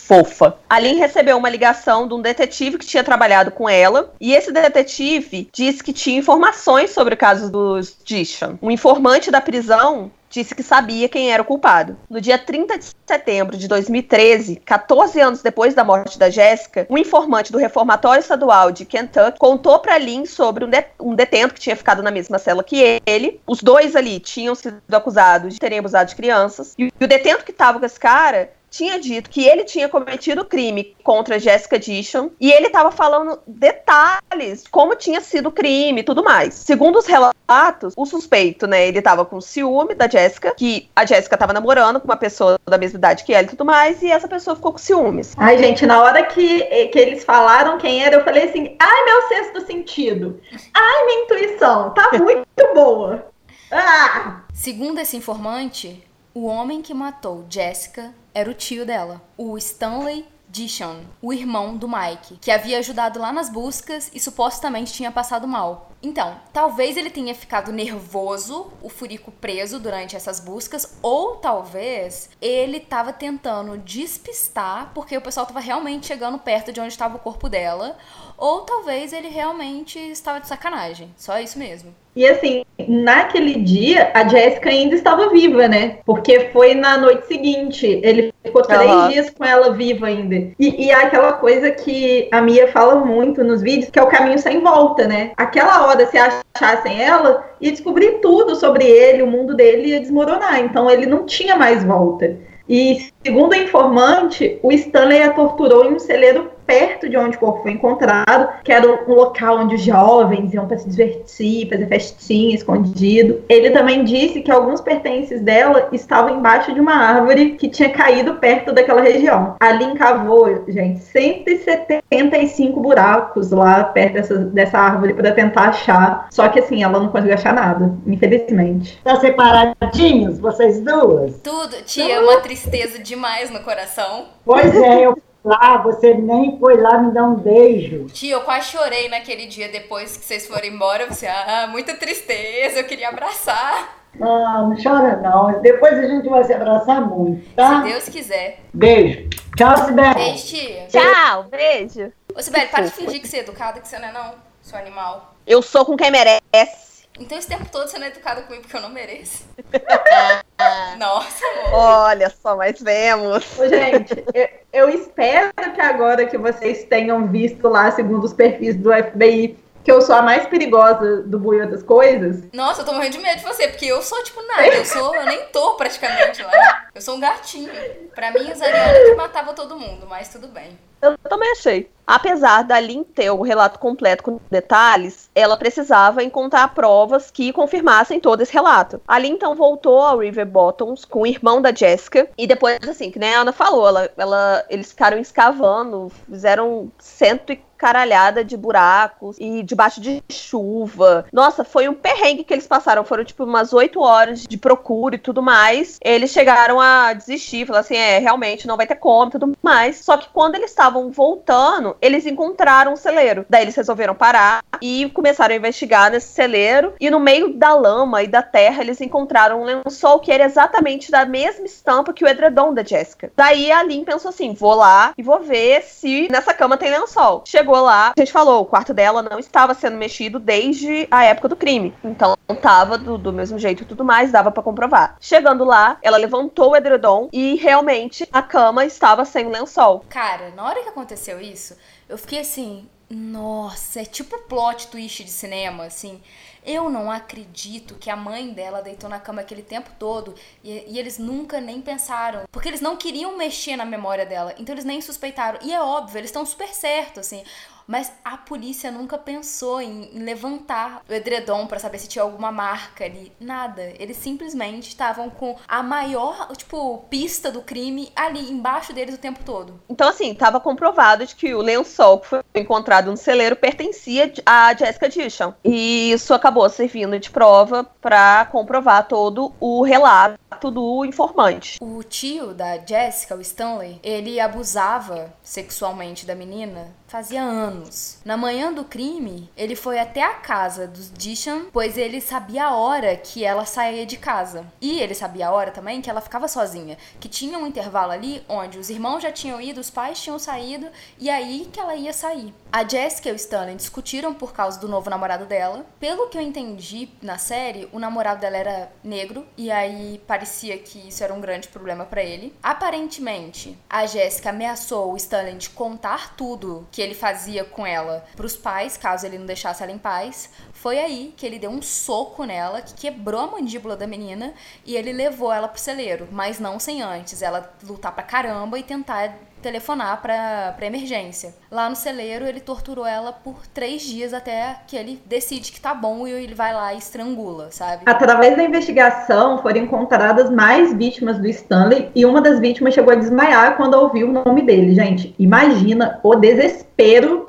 fofa. A Lynn recebeu uma ligação de um detetive que tinha trabalhado com ela, e esse detetive disse que tinha informações sobre o caso dos Dishon. Um informante da prisão disse que sabia quem era o culpado. No dia 30 de setembro de 2013, 14 anos depois da morte da Jéssica, um informante do Reformatório Estadual de Kentucky contou para Lynn sobre um, de um, detento que tinha ficado na mesma cela que ele. Os dois ali tinham sido acusados de terem abusado de crianças. E o detento que estava com esse cara tinha dito que ele tinha cometido crime contra Jessica Dishon e ele estava falando detalhes, como tinha sido o crime e tudo mais. Segundo os relatos, o suspeito, né, ele estava com ciúme da Jessica, que a Jessica estava namorando com uma pessoa da mesma idade que ela e tudo mais, e essa pessoa ficou com ciúmes. Ai, gente, na hora que, que eles falaram quem era, eu falei assim: ai, meu sexto sentido. Ai, minha intuição, tá muito boa. Ah! Segundo esse informante, o homem que matou Jessica era o tio dela, o Stanley Dishon, o irmão do Mike, que havia ajudado lá nas buscas e supostamente tinha passado mal. Então, talvez ele tenha ficado nervoso, o Furico preso durante essas buscas, ou talvez ele estava tentando despistar porque o pessoal estava realmente chegando perto de onde estava o corpo dela, ou talvez ele realmente estava de sacanagem. Só isso mesmo. E assim, naquele dia, a Jéssica ainda estava viva, né? Porque foi na noite seguinte. Ele ficou três uhum. dias com ela viva ainda. E, e é aquela coisa que a Mia fala muito nos vídeos, que é o caminho sem volta, né? Aquela hora, se achassem ela, ia descobrir tudo sobre ele, o mundo dele ia desmoronar. Então ele não tinha mais volta. E segundo o informante, o Stanley a torturou em um celeiro perto de onde o corpo foi encontrado, que era um local onde os jovens iam para se divertir, fazer festinha escondido. Ele também disse que alguns pertences dela estavam embaixo de uma árvore que tinha caído perto daquela região. Ali encavou, gente, 175 buracos lá perto dessa, dessa árvore para tentar achar. Só que assim, ela não conseguiu achar nada, infelizmente. Tá separadinhos, vocês duas? Tudo, tia, uma tristeza demais no coração. Pois é, eu lá, você nem foi lá me dar um beijo. Tia, eu quase chorei naquele dia depois que vocês foram embora. Você, ah, muita tristeza, eu queria abraçar. Não, não chora não. Depois a gente vai se abraçar muito, tá? Se Deus quiser. Beijo. Tchau, Sibeli. Beijo, tia. Tchau, beijo. Ô, Sibeli, para de fingir que você é educada, que você não é não, seu animal. Eu sou com quem merece. Então esse tempo todo você não é educada comigo porque eu não mereço. Nossa, amor. Olha só, mas vemos. Gente, eu, eu espero que agora que vocês tenham visto lá, segundo os perfis do FBI, que eu sou a mais perigosa do Bui das Coisas. Nossa, eu tô morrendo de medo de você, porque eu sou tipo nada. Eu sou, eu nem tô praticamente lá. Eu sou um gatinho. Pra mim, os Ariana que matava todo mundo, mas tudo bem. Eu também achei. Apesar da Lin ter o relato completo com detalhes, ela precisava encontrar provas que confirmassem todo esse relato. A Lin então voltou ao River Bottoms com o irmão da Jessica e depois, assim, que nem a Ana falou, ela, ela, eles ficaram escavando, fizeram cento e caralhada de buracos e debaixo de chuva. Nossa, foi um perrengue que eles passaram. Foram tipo umas oito horas de procura e tudo mais. Eles chegaram a desistir, falaram assim: é, realmente não vai ter como e tudo mais. Só que quando eles estavam voltando, eles encontraram um celeiro. Daí eles resolveram parar e começaram a investigar nesse celeiro. E no meio da lama e da terra, eles encontraram um lençol que era exatamente da mesma estampa que o edredom da Jessica. Daí a Lynn pensou assim: vou lá e vou ver se nessa cama tem lençol. Chegou lá, a gente falou, o quarto dela não estava sendo mexido desde a época do crime. Então tava do, do mesmo jeito e tudo mais, dava para comprovar. Chegando lá, ela levantou o edredom e realmente a cama estava sem lençol. Cara, na hora que aconteceu isso, eu fiquei assim, nossa, é tipo plot twist de cinema, assim. Eu não acredito que a mãe dela deitou na cama aquele tempo todo e, e, eles nunca nem pensaram. Porque eles não queriam mexer na memória dela, então eles nem suspeitaram. E é óbvio, eles estão super certos, assim. Mas a polícia nunca pensou em, em levantar o edredom para saber se tinha alguma marca ali. Nada. Eles simplesmente estavam com a maior, tipo, pista do crime ali embaixo deles o tempo todo. Então, assim, estava comprovado de que o lençol que foi encontrado no celeiro pertencia a Jessica Dishon. E isso acabou servindo de prova para comprovar todo o relato do informante. O tio da Jessica, o Stanley, ele abusava sexualmente da menina fazia anos. Na manhã do crime, ele foi até a casa dos Dishon, pois ele sabia a hora que ela saía de casa. E ele sabia a hora também que ela ficava sozinha, que tinha um intervalo ali onde os irmãos já tinham ido, os pais tinham saído e aí que ela ia sair. A Jessica e o Stanley discutiram por causa do novo namorado dela. Pelo que eu entendi na série, o namorado dela era negro e aí parecia que isso era um grande problema para ele. Aparentemente, a Jessica ameaçou o Stanley de contar tudo ele fazia com ela para os pais, caso ele não deixasse ela em paz. Foi aí que ele deu um soco nela, que quebrou a mandíbula da menina e ele levou ela pro celeiro, mas não sem antes ela lutar pra caramba e tentar telefonar para emergência. Lá no celeiro, ele torturou ela por três dias até que ele decide que tá bom e ele vai lá e estrangula, sabe? Através da investigação, foram encontradas mais vítimas do Stanley e uma das vítimas chegou a desmaiar quando ouviu o nome dele. Gente, imagina o desespero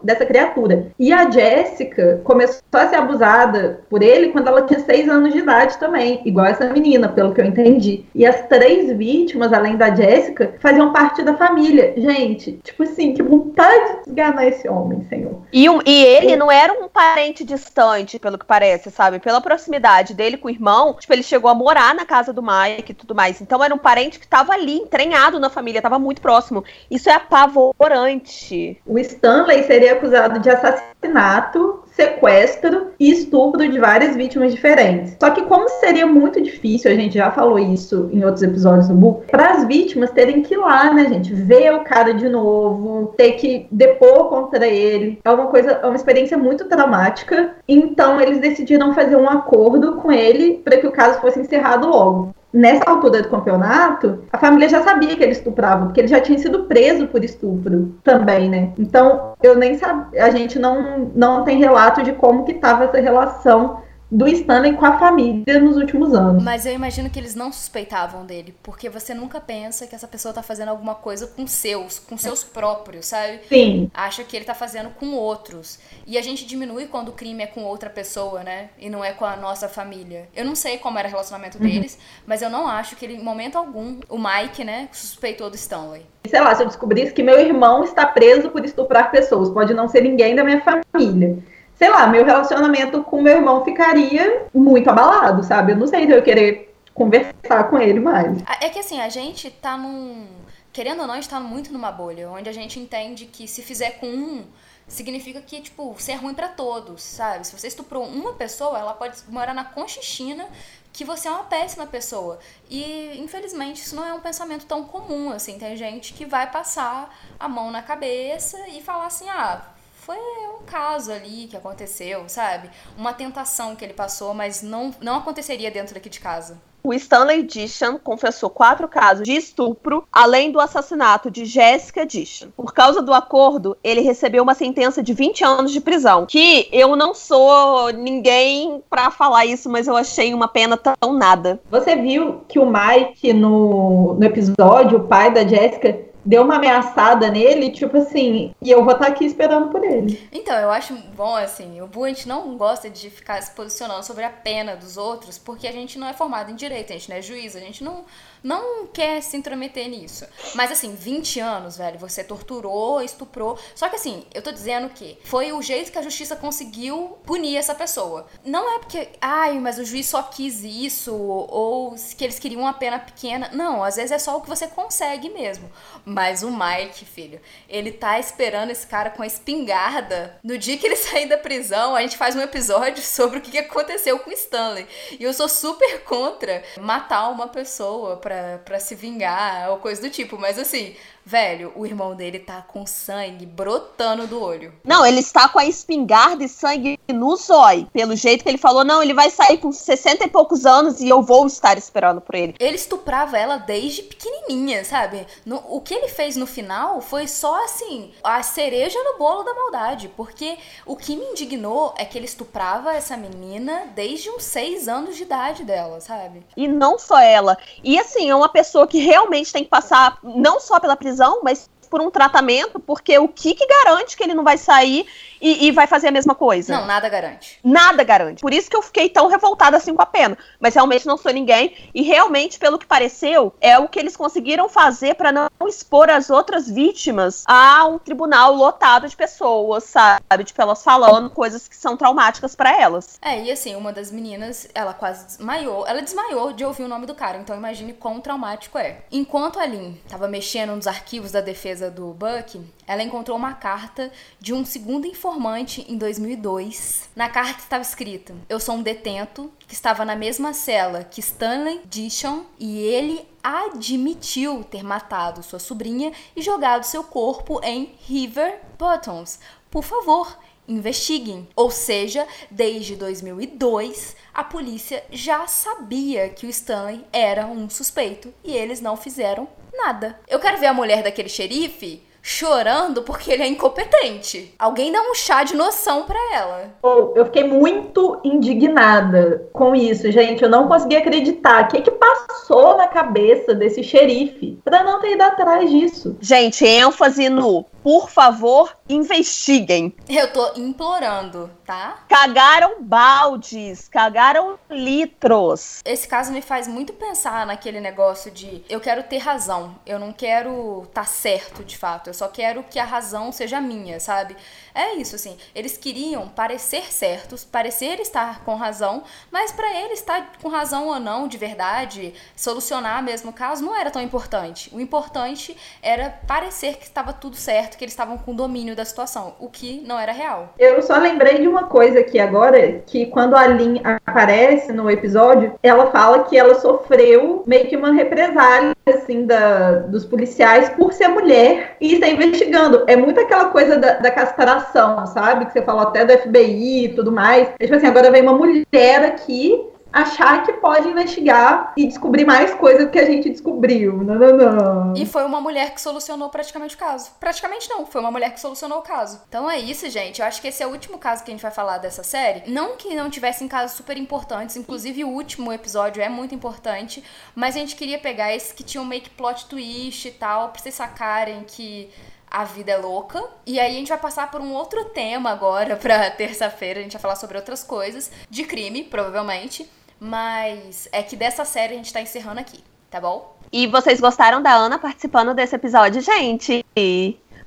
dessa criatura. E a Jessica começou a ser abusada por ele quando ela tinha seis anos de idade também, igual essa menina, pelo que eu entendi. E as três vítimas, além da Jessica, faziam parte da família gente, tipo assim, que vontade de enganar esse homem, senhor. E, e ele não era um parente distante, pelo que parece, sabe? Pela proximidade dele com o irmão, tipo, ele chegou a morar na casa do Mike e tudo mais. Então era um parente que tava ali, entranhado na família, tava muito próximo. Isso é apavorante. O Stanley seria acusado de assassinato, sequestro e estupro de várias vítimas diferentes. Só que como seria muito difícil, a gente já falou isso em outros episódios do book, para as vítimas terem que ir lá, né, gente, ver o cara de novo, ter que depor contra ele, é uma coisa, é uma experiência muito traumática. Então eles decidiram fazer um acordo com ele para que o caso fosse encerrado logo. Nessa altura do campeonato, a família já sabia que ele estuprava, porque ele já tinha sido preso por estupro também, né? Então, eu nem sabia, a gente não, não tem relato de como que estava essa relação do Stanley com a família nos últimos anos. Mas eu imagino que eles não suspeitavam dele, porque você nunca pensa que essa pessoa tá fazendo alguma coisa com seus, com seus próprios, sabe? Sim. Acha que ele tá fazendo com outros. E a gente diminui quando o crime é com outra pessoa, né? E não é com a nossa família. Eu não sei como era o relacionamento uhum. deles, mas eu não acho que ele, em momento algum, o Mike, né, suspeitou do Stanley. Sei lá, se eu descobrisse que meu irmão está preso por estuprar pessoas, pode não ser ninguém da minha família sei lá, meu relacionamento com meu irmão ficaria muito abalado, sabe? Eu não sei se eu querer conversar com ele mais. É que assim, a gente tá num. Querendo ou não, a gente tá muito numa bolha, onde a gente entende que se fizer com um, significa que, tipo, ser ruim para todos, sabe? Se você estuprou uma pessoa, ela pode morar na conchichina que você é uma péssima pessoa. E, infelizmente, isso não é um pensamento tão comum, assim. Tem gente que vai passar a mão na cabeça e falar assim, ah, foi um caso ali que aconteceu, sabe? Uma tentação que ele passou, mas não, não aconteceria dentro daqui de casa. O Stanley Dishon confessou quatro casos de estupro, além do assassinato de Jessica Dishon. Por causa do acordo, ele recebeu uma sentença de 20 anos de prisão. Que eu não sou ninguém para falar isso, mas eu achei uma pena tão nada. Você viu que o Mike, no, no episódio, o pai da Jessica, deu uma ameaçada nele, tipo assim, e eu vou estar tá aqui esperando por ele. Então, eu acho bom, assim, o gente não gosta de ficar se posicionando sobre a pena dos outros, porque a gente não é formado em direito, a gente não é juiz, a gente não, não quer se intrometer nisso. Mas assim, 20 anos, velho, você torturou, estuprou. Só que assim, eu tô dizendo que foi o jeito que a justiça conseguiu punir essa pessoa. Não é porque, ai, mas o juiz só quis isso, ou que eles queriam uma pena pequena. Não, às vezes é só o que você consegue mesmo. Mas o Mike, filho, ele tá esperando esse cara com a espingarda. No dia que ele sair da prisão, a gente faz um episódio sobre o que aconteceu com o Stanley. E eu sou super contra matar uma pessoa pra se vingar ou coisa do tipo. Mas assim, Velho, o irmão dele tá com sangue brotando do olho. Não, ele está com a espingarda e sangue no zóio. Pelo jeito que ele falou, não, ele vai sair com 60 e poucos anos e eu vou estar esperando por ele. Ele estuprava ela desde pequenininha, sabe? No, o que ele fez no final foi só assim, a cereja no bolo da maldade. Porque o que me indignou é que ele estuprava essa menina desde uns seis anos de idade dela, sabe? E não só ela. E assim, é uma pessoa que realmente tem que passar não só pela prisão prisão, mas por um tratamento, porque o que, que garante que ele não vai sair e, e, vai fazer a mesma coisa? Não, nada garante. Nada garante. Por isso que eu fiquei tão revoltada assim com a pena. Mas realmente não sou ninguém. E realmente, pelo que pareceu, é o que eles conseguiram fazer para não expor as outras vítimas a um tribunal lotado de pessoas, sabe? Tipo, elas falando coisas que são traumáticas para elas. É, e assim, uma das meninas, ela quase desmaiou. Ela desmaiou de ouvir o nome do cara. Então imagine quão traumático é. Enquanto a Lynn tava mexendo nos arquivos da defesa defesa do Buck, ela encontrou uma carta de um segundo informante em 2002. Na carta estava escrito: Eu sou um detento que estava na mesma cela que Stanley Dishon e ele admitiu ter matado sua sobrinha e jogado seu corpo em River Bottoms. Por favor, investiguem. Ou seja, desde 2002, a polícia já sabia que o Stanley era um suspeito e eles não fizeram nada. Eu quero ver a mulher daquele xerife chorando porque ele é incompetente. Alguém dá um chá de noção para ela. Oh, eu fiquei muito indignada com isso, gente. Eu não consegui acreditar. O que, que passou na cabeça desse xerife para não ter ido atrás disso? Gente, ênfase no por favor, investiguem. Eu tô implorando, tá? Cagaram baldes, cagaram litros. Esse caso me faz muito pensar naquele negócio de eu quero ter razão, eu não quero estar tá certo de fato, eu só quero que a razão seja minha, sabe? É isso, assim. Eles queriam parecer certos, parecer estar com razão, mas para eles estar com razão ou não, de verdade, solucionar mesmo o caso, não era tão importante. O importante era parecer que estava tudo certo, que eles estavam com domínio da situação, o que não era real. Eu só lembrei de uma coisa aqui agora, que quando a Lin aparece no episódio, ela fala que ela sofreu meio que uma represália, assim, da, dos policiais por ser mulher e está investigando. É muito aquela coisa da, da castração sabe? Que você falou até do FBI e tudo mais. É, tipo assim, agora vem uma mulher aqui achar que pode investigar e descobrir mais coisas do que a gente descobriu. Não, não, não. E foi uma mulher que solucionou praticamente o caso. Praticamente não, foi uma mulher que solucionou o caso. Então é isso, gente. Eu acho que esse é o último caso que a gente vai falar dessa série. Não que não tivessem casos super importantes, inclusive o último episódio é muito importante, mas a gente queria pegar esses que tinham meio que plot twist e tal, pra vocês sacarem que a vida é louca. E aí a gente vai passar por um outro tema agora pra terça-feira. A gente vai falar sobre outras coisas. De crime, provavelmente. Mas é que dessa série a gente tá encerrando aqui, tá bom? E vocês gostaram da Ana participando desse episódio, gente?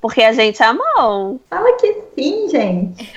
Porque a gente amou. Fala que sim, gente.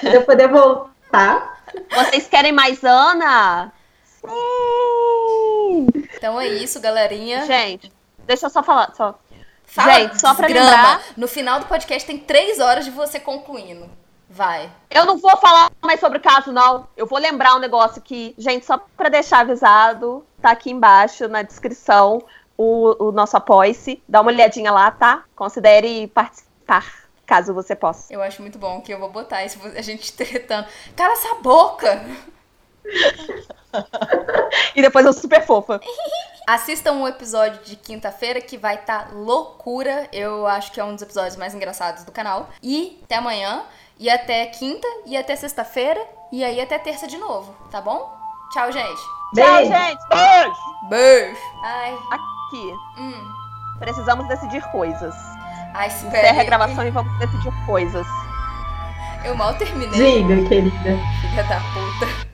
Pra eu poder voltar. Vocês querem mais Ana? Sim! Então é isso, galerinha. Gente, deixa eu só falar. Só. Fala, gente, só pra desgrama. lembrar- No final do podcast tem três horas de você concluindo. Vai. Eu não vou falar mais sobre o caso, não. Eu vou lembrar um negócio que, gente, só pra deixar avisado, tá aqui embaixo na descrição o, o nosso apoia-se. Dá uma olhadinha lá, tá? Considere participar, caso você possa. Eu acho muito bom que eu vou botar isso, a gente tretando. Cala essa boca! E depois eu super fofa. Assistam o episódio de quinta-feira que vai estar loucura. Eu acho que é um dos episódios mais engraçados do canal. E até amanhã, e até quinta, e até sexta-feira, e aí até terça de novo, tá bom? Tchau, gente. Tchau, Beijo. gente. Beijo. Beijo. Ai, Aqui. hum. Precisamos decidir coisas. Ai, Encerra a gravação e vamos decidir coisas. Eu mal terminei, Diga, querida. filha da puta.